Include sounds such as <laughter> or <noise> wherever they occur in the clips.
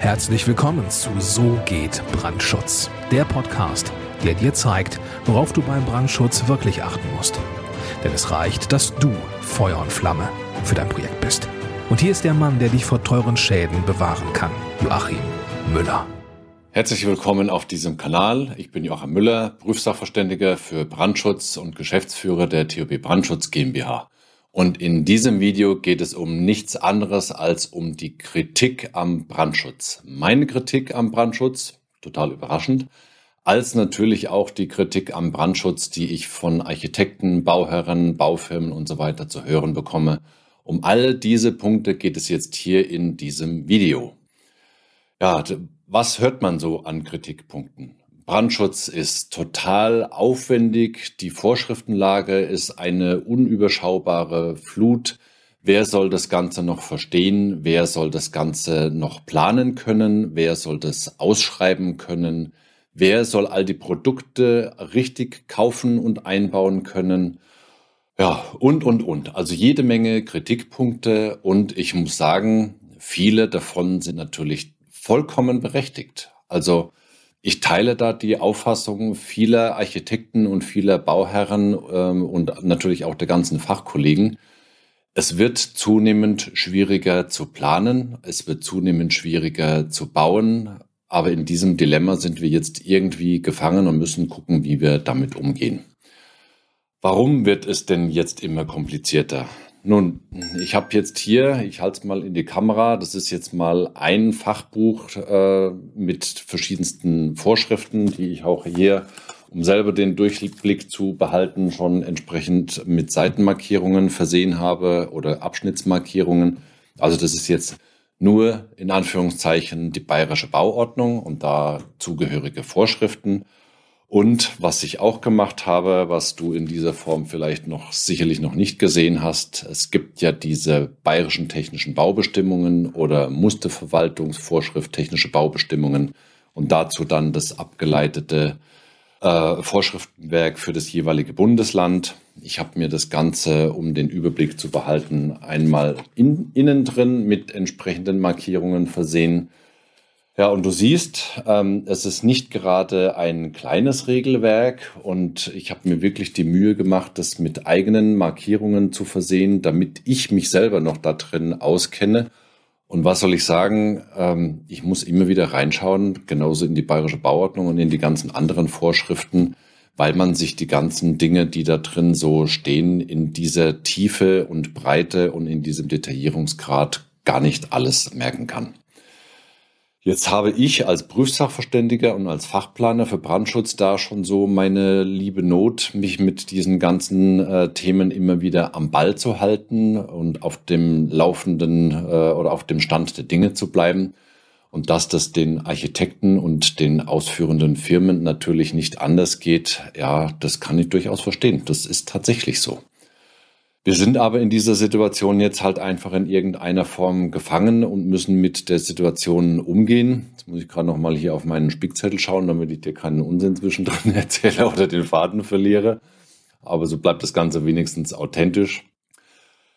Herzlich willkommen zu So geht Brandschutz, der Podcast, der dir zeigt, worauf du beim Brandschutz wirklich achten musst. Denn es reicht, dass du Feuer und Flamme für dein Projekt bist. Und hier ist der Mann, der dich vor teuren Schäden bewahren kann, Joachim Müller. Herzlich willkommen auf diesem Kanal. Ich bin Joachim Müller, Prüfsachverständiger für Brandschutz und Geschäftsführer der TOB Brandschutz GmbH. Und in diesem Video geht es um nichts anderes als um die Kritik am Brandschutz. Meine Kritik am Brandschutz, total überraschend, als natürlich auch die Kritik am Brandschutz, die ich von Architekten, Bauherren, Baufirmen und so weiter zu hören bekomme. Um all diese Punkte geht es jetzt hier in diesem Video. Ja, was hört man so an Kritikpunkten? Brandschutz ist total aufwendig. Die Vorschriftenlage ist eine unüberschaubare Flut. Wer soll das Ganze noch verstehen? Wer soll das Ganze noch planen können? Wer soll das ausschreiben können? Wer soll all die Produkte richtig kaufen und einbauen können? Ja, und, und, und. Also jede Menge Kritikpunkte und ich muss sagen, viele davon sind natürlich vollkommen berechtigt. Also ich teile da die Auffassung vieler Architekten und vieler Bauherren ähm, und natürlich auch der ganzen Fachkollegen. Es wird zunehmend schwieriger zu planen, es wird zunehmend schwieriger zu bauen, aber in diesem Dilemma sind wir jetzt irgendwie gefangen und müssen gucken, wie wir damit umgehen. Warum wird es denn jetzt immer komplizierter? Nun, ich habe jetzt hier, ich halte es mal in die Kamera, das ist jetzt mal ein Fachbuch äh, mit verschiedensten Vorschriften, die ich auch hier, um selber den Durchblick zu behalten, schon entsprechend mit Seitenmarkierungen versehen habe oder Abschnittsmarkierungen. Also das ist jetzt nur in Anführungszeichen die bayerische Bauordnung und da zugehörige Vorschriften. Und was ich auch gemacht habe, was du in dieser Form vielleicht noch sicherlich noch nicht gesehen hast, es gibt ja diese bayerischen technischen Baubestimmungen oder Musterverwaltungsvorschrift technische Baubestimmungen und dazu dann das abgeleitete äh, Vorschriftenwerk für das jeweilige Bundesland. Ich habe mir das Ganze, um den Überblick zu behalten, einmal in, innen drin mit entsprechenden Markierungen versehen ja, und du siehst, ähm, es ist nicht gerade ein kleines Regelwerk und ich habe mir wirklich die Mühe gemacht, das mit eigenen Markierungen zu versehen, damit ich mich selber noch da drin auskenne. Und was soll ich sagen? Ähm, ich muss immer wieder reinschauen, genauso in die bayerische Bauordnung und in die ganzen anderen Vorschriften, weil man sich die ganzen Dinge, die da drin so stehen, in dieser Tiefe und Breite und in diesem Detaillierungsgrad gar nicht alles merken kann. Jetzt habe ich als Prüfsachverständiger und als Fachplaner für Brandschutz da schon so meine liebe Not, mich mit diesen ganzen äh, Themen immer wieder am Ball zu halten und auf dem laufenden äh, oder auf dem Stand der Dinge zu bleiben. Und dass das den Architekten und den ausführenden Firmen natürlich nicht anders geht, ja, das kann ich durchaus verstehen. Das ist tatsächlich so. Wir sind aber in dieser Situation jetzt halt einfach in irgendeiner Form gefangen und müssen mit der Situation umgehen. Jetzt muss ich gerade noch mal hier auf meinen Spickzettel schauen, damit ich dir keinen Unsinn zwischendrin <laughs> erzähle oder den Faden verliere. Aber so bleibt das Ganze wenigstens authentisch.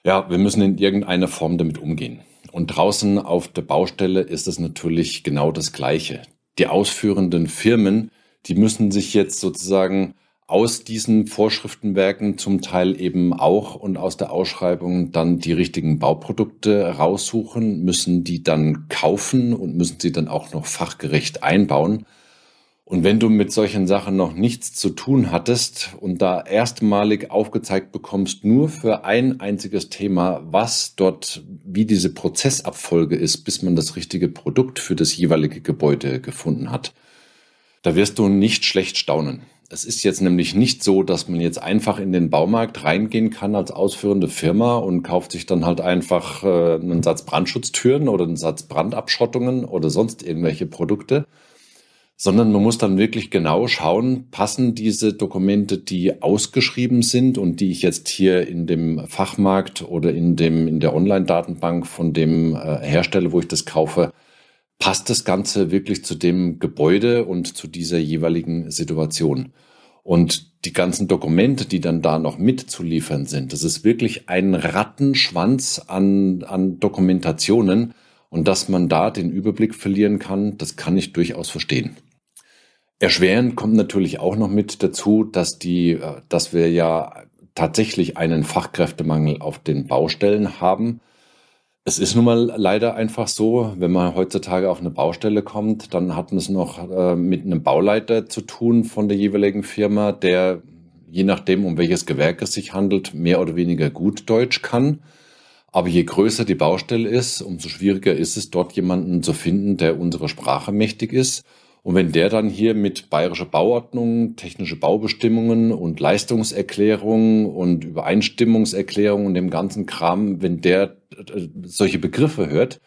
Ja, wir müssen in irgendeiner Form damit umgehen. Und draußen auf der Baustelle ist es natürlich genau das Gleiche. Die ausführenden Firmen, die müssen sich jetzt sozusagen aus diesen Vorschriftenwerken zum Teil eben auch und aus der Ausschreibung dann die richtigen Bauprodukte raussuchen, müssen die dann kaufen und müssen sie dann auch noch fachgerecht einbauen. Und wenn du mit solchen Sachen noch nichts zu tun hattest und da erstmalig aufgezeigt bekommst, nur für ein einziges Thema, was dort, wie diese Prozessabfolge ist, bis man das richtige Produkt für das jeweilige Gebäude gefunden hat, da wirst du nicht schlecht staunen. Es ist jetzt nämlich nicht so, dass man jetzt einfach in den Baumarkt reingehen kann als ausführende Firma und kauft sich dann halt einfach äh, einen Satz Brandschutztüren oder einen Satz Brandabschottungen oder sonst irgendwelche Produkte, sondern man muss dann wirklich genau schauen, passen diese Dokumente, die ausgeschrieben sind und die ich jetzt hier in dem Fachmarkt oder in dem in der Online-Datenbank von dem äh, Hersteller, wo ich das kaufe, passt das Ganze wirklich zu dem Gebäude und zu dieser jeweiligen Situation. Und die ganzen Dokumente, die dann da noch mitzuliefern sind, das ist wirklich ein Rattenschwanz an, an Dokumentationen. Und dass man da den Überblick verlieren kann, das kann ich durchaus verstehen. Erschwerend kommt natürlich auch noch mit dazu, dass die, äh, dass wir ja tatsächlich einen Fachkräftemangel auf den Baustellen haben. Es ist nun mal leider einfach so, wenn man heutzutage auf eine Baustelle kommt, dann hat man es noch äh, mit einem Bauleiter zu tun von der jeweiligen Firma, der je nachdem, um welches Gewerk es sich handelt, mehr oder weniger gut Deutsch kann. Aber je größer die Baustelle ist, umso schwieriger ist es, dort jemanden zu finden, der unserer Sprache mächtig ist. Und wenn der dann hier mit bayerischer Bauordnung, technische Baubestimmungen und Leistungserklärungen und Übereinstimmungserklärungen und dem ganzen Kram, wenn der äh, solche Begriffe hört,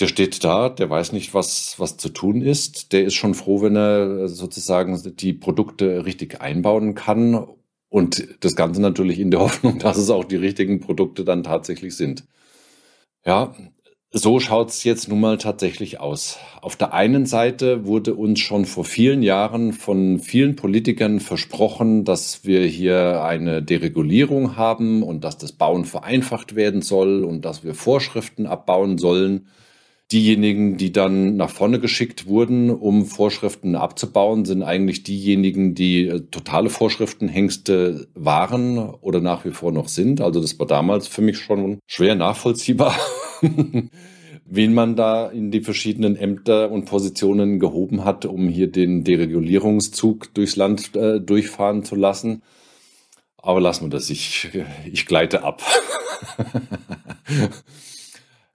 der steht da, der weiß nicht, was, was zu tun ist. Der ist schon froh, wenn er sozusagen die Produkte richtig einbauen kann und das Ganze natürlich in der <laughs> Hoffnung, dass es auch die richtigen Produkte dann tatsächlich sind. Ja, so schaut's jetzt nun mal tatsächlich aus. Auf der einen Seite wurde uns schon vor vielen Jahren von vielen Politikern versprochen, dass wir hier eine Deregulierung haben und dass das Bauen vereinfacht werden soll und dass wir Vorschriften abbauen sollen. Diejenigen, die dann nach vorne geschickt wurden, um Vorschriften abzubauen, sind eigentlich diejenigen, die äh, totale Vorschriftenhengste waren oder nach wie vor noch sind. Also das war damals für mich schon schwer nachvollziehbar, <laughs> <laughs> wen man da in die verschiedenen Ämter und Positionen gehoben hat, um hier den Deregulierungszug durchs Land äh, durchfahren zu lassen. Aber lassen wir das, ich, ich gleite ab. <laughs>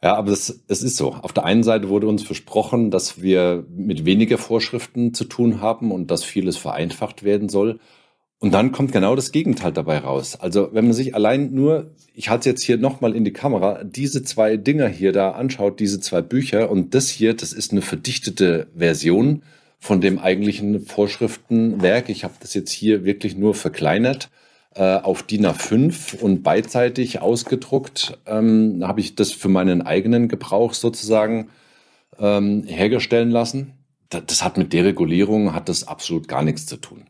Ja, aber es, es ist so. Auf der einen Seite wurde uns versprochen, dass wir mit weniger Vorschriften zu tun haben und dass vieles vereinfacht werden soll. Und dann kommt genau das Gegenteil dabei raus. Also wenn man sich allein nur, ich halte es jetzt hier nochmal in die Kamera, diese zwei Dinger hier da anschaut, diese zwei Bücher und das hier, das ist eine verdichtete Version von dem eigentlichen Vorschriftenwerk. Ich habe das jetzt hier wirklich nur verkleinert äh, auf DIN A5 und beidseitig ausgedruckt. Ähm, habe ich das für meinen eigenen Gebrauch sozusagen ähm, hergestellt lassen. Das, das hat mit Deregulierung hat das absolut gar nichts zu tun.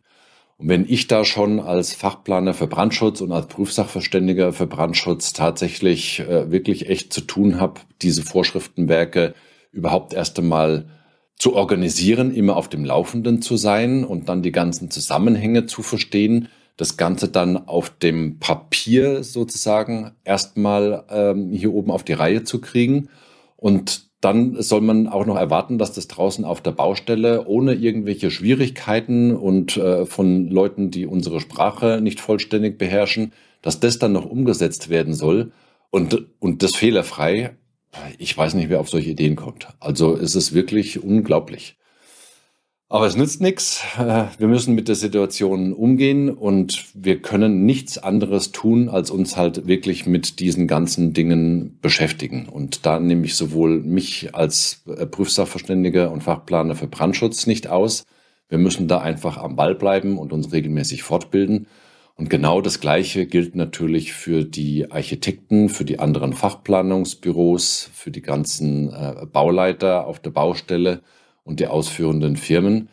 Und wenn ich da schon als Fachplaner für Brandschutz und als Prüfsachverständiger für Brandschutz tatsächlich äh, wirklich echt zu tun habe, diese Vorschriftenwerke überhaupt erst einmal zu organisieren, immer auf dem Laufenden zu sein und dann die ganzen Zusammenhänge zu verstehen, das Ganze dann auf dem Papier sozusagen erstmal ähm, hier oben auf die Reihe zu kriegen. Und dann soll man auch noch erwarten, dass das draußen auf der Baustelle ohne irgendwelche Schwierigkeiten und äh, von Leuten, die unsere Sprache nicht vollständig beherrschen, dass das dann noch umgesetzt werden soll und, und das fehlerfrei. Ich weiß nicht, wer auf solche Ideen kommt. Also es ist wirklich unglaublich. Aber es nützt nichts. Äh, wir müssen mit der Situation umgehen und wir können nichts anderes tun, als uns halt wirklich mit diesen ganzen Dingen beschäftigen. Und da nehme ich sowohl mich als äh, Prüfsachverständiger und Fachplaner für Brandschutz nicht aus. Wir müssen da einfach am Ball bleiben und uns regelmäßig fortbilden. Und genau das Gleiche gilt natürlich für die Architekten, für die anderen Fachplanungsbüros, für die ganzen äh, Bauleiter auf der Baustelle und die ausführenden Firmen.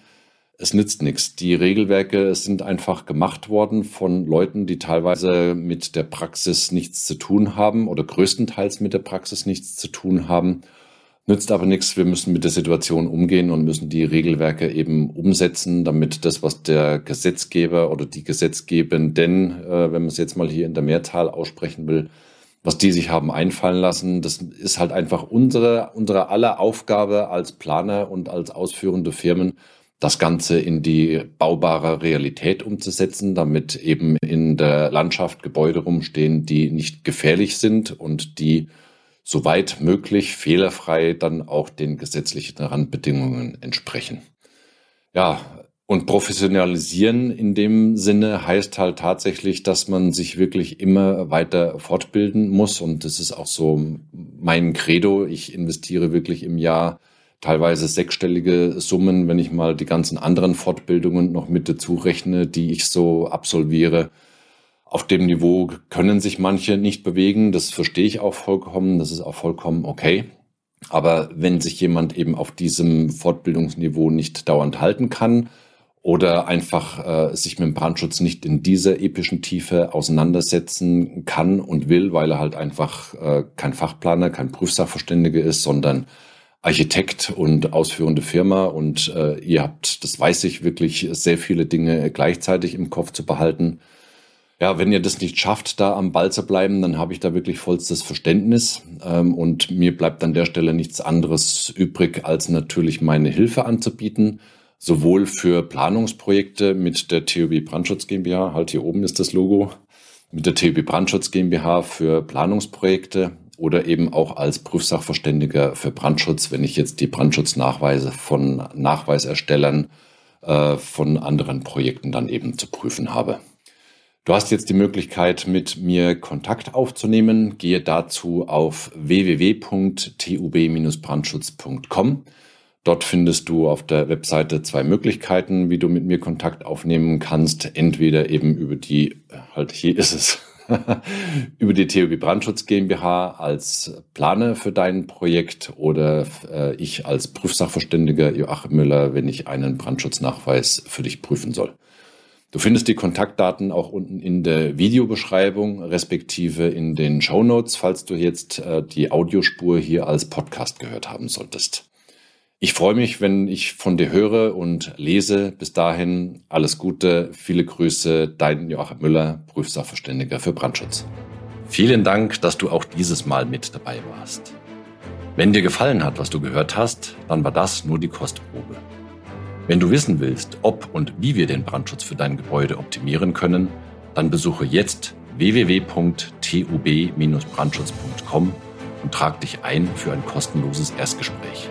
Es nützt nichts. Die Regelwerke sind einfach gemacht worden von Leuten, die teilweise mit der Praxis nichts zu tun haben oder größtenteils mit der Praxis nichts zu tun haben. Nützt aber nichts. Wir müssen mit der Situation umgehen und müssen die Regelwerke eben umsetzen, damit das, was der Gesetzgeber oder die Gesetzgebenden, äh, wenn man es jetzt mal hier in der Mehrzahl aussprechen will, was die sich haben einfallen lassen. Das ist halt einfach unsere, unsere aller Aufgabe als Planer und als ausführende Firmen, das Ganze in die baubare Realität umzusetzen, damit eben in der Landschaft Gebäude rumstehen, die nicht gefährlich sind und die soweit möglich fehlerfrei dann auch den gesetzlichen Randbedingungen entsprechen. Ja, und professionalisieren in dem Sinne heißt halt tatsächlich, dass man sich wirklich immer weiter fortbilden muss. Und das ist auch so mein Credo. Ich investiere wirklich im Jahr teilweise sechsstellige Summen, wenn ich mal die ganzen anderen Fortbildungen noch mit dazu rechne, die ich so absolviere. Auf dem Niveau können sich manche nicht bewegen. Das verstehe ich auch vollkommen. Das ist auch vollkommen okay. Aber wenn sich jemand eben auf diesem Fortbildungsniveau nicht dauernd halten kann, oder einfach äh, sich mit dem Brandschutz nicht in dieser epischen Tiefe auseinandersetzen kann und will, weil er halt einfach äh, kein Fachplaner, kein Prüfsachverständiger ist, sondern Architekt und ausführende Firma. Und äh, ihr habt, das weiß ich, wirklich sehr viele Dinge gleichzeitig im Kopf zu behalten. Ja, wenn ihr das nicht schafft, da am Ball zu bleiben, dann habe ich da wirklich vollstes Verständnis. Ähm, und mir bleibt an der Stelle nichts anderes übrig, als natürlich meine Hilfe anzubieten sowohl für Planungsprojekte mit der TUB Brandschutz GmbH, halt hier oben ist das Logo, mit der TUB Brandschutz GmbH für Planungsprojekte oder eben auch als Prüfsachverständiger für Brandschutz, wenn ich jetzt die Brandschutznachweise von Nachweiserstellern äh, von anderen Projekten dann eben zu prüfen habe. Du hast jetzt die Möglichkeit, mit mir Kontakt aufzunehmen. Gehe dazu auf www.tub-brandschutz.com. Dort findest du auf der Webseite zwei Möglichkeiten, wie du mit mir Kontakt aufnehmen kannst. Entweder eben über die, halt hier ist es, <laughs> über die TUB Brandschutz GmbH als Planer für dein Projekt oder äh, ich als Prüfsachverständiger Joachim Müller, wenn ich einen Brandschutznachweis für dich prüfen soll. Du findest die Kontaktdaten auch unten in der Videobeschreibung, respektive in den Show Notes, falls du jetzt äh, die Audiospur hier als Podcast gehört haben solltest. Ich freue mich, wenn ich von dir höre und lese. Bis dahin alles Gute, viele Grüße, dein Joachim Müller, Prüfsachverständiger für Brandschutz. Vielen Dank, dass du auch dieses Mal mit dabei warst. Wenn dir gefallen hat, was du gehört hast, dann war das nur die Kostprobe. Wenn du wissen willst, ob und wie wir den Brandschutz für dein Gebäude optimieren können, dann besuche jetzt www.tub-brandschutz.com und trag dich ein für ein kostenloses Erstgespräch